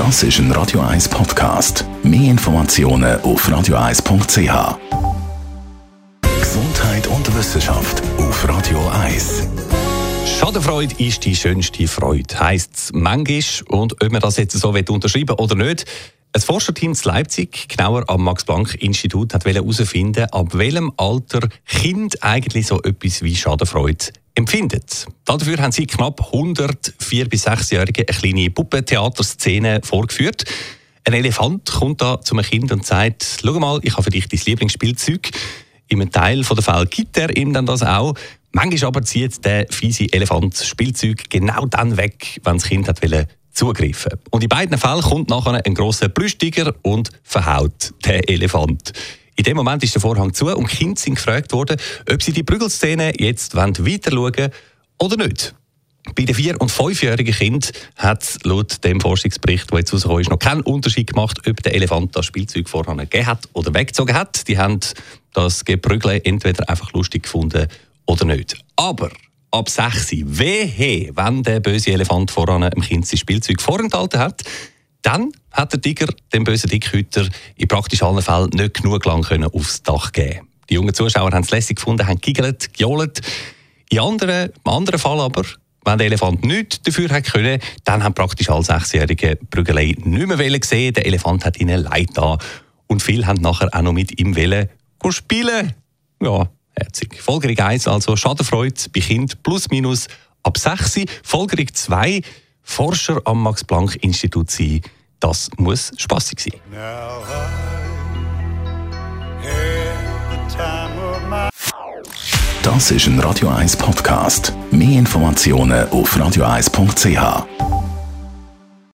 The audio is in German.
Das ist ein Radio 1 Podcast. Mehr Informationen auf radio1.ch. Gesundheit und Wissenschaft auf Radio 1. Schadenfreude ist die schönste Freude, heisst es manchmal. Und ob man das jetzt so unterschreiben oder nicht, ein Forscherteam in Leipzig, genauer am Max-Planck-Institut, hat herausfinden, ab welchem Alter Kind eigentlich so etwas wie Schadenfreude empfindet. Dafür haben sie knapp 100 4- bis 6-Jährige eine kleine Puppentheaterszene vorgeführt. Ein Elefant kommt da zu einem Kind und sagt: Schau mal, ich habe für dich dein Lieblingsspielzeug. In einem Teil der Fälle gibt er ihm dann das auch. Manchmal aber zieht der fiese Elefant Spielzeug genau dann weg, wenn das Kind hat zugreifen Und in beiden Fällen kommt nachher ein grosser Plüschtiger und verhaut den Elefant. In dem Moment ist der Vorhang zu und die Kinder sind gefragt worden, ob sie die Prügelszene jetzt weiter schauen oder nicht. Bei den vier- und fünfjährigen Kindern hat es laut dem Forschungsbericht, der jetzt rausgekommen ist, noch keinen Unterschied gemacht, ob der Elefant das Spielzeug vorher gegeben hat oder weggezogen hat. Die haben das Geprügel entweder einfach lustig gefunden oder nicht. Aber ab 6 wehe, wenn der böse Elefant voran im Kind sein Spielzeug vorenthalten hat, dann hat der Tiger dem bösen Dickhüter in praktisch allen Fällen nicht genug lang können aufs Dach geben. Die jungen Zuschauer haben es lässig gefunden, haben giggelt, gejohlt. In anderen, im anderen Fall aber, wenn der Elefant nichts dafür hat können, dann haben praktisch alle Sechsjährigen Prügelei nicht mehr gesehen. Der Elefant hat ihnen leid da und viele haben nachher auch noch mit ihm wollen spielen. Ja, herzig. Folgerung 1, also Schadenfreude bei Kind plus minus ab 6. Folgerung 2, Forscher am Max-Planck-Institut sein. Das muss spaßig sein. Das ist ein Radio 1 Podcast. Mehr Informationen auf radio1.ch.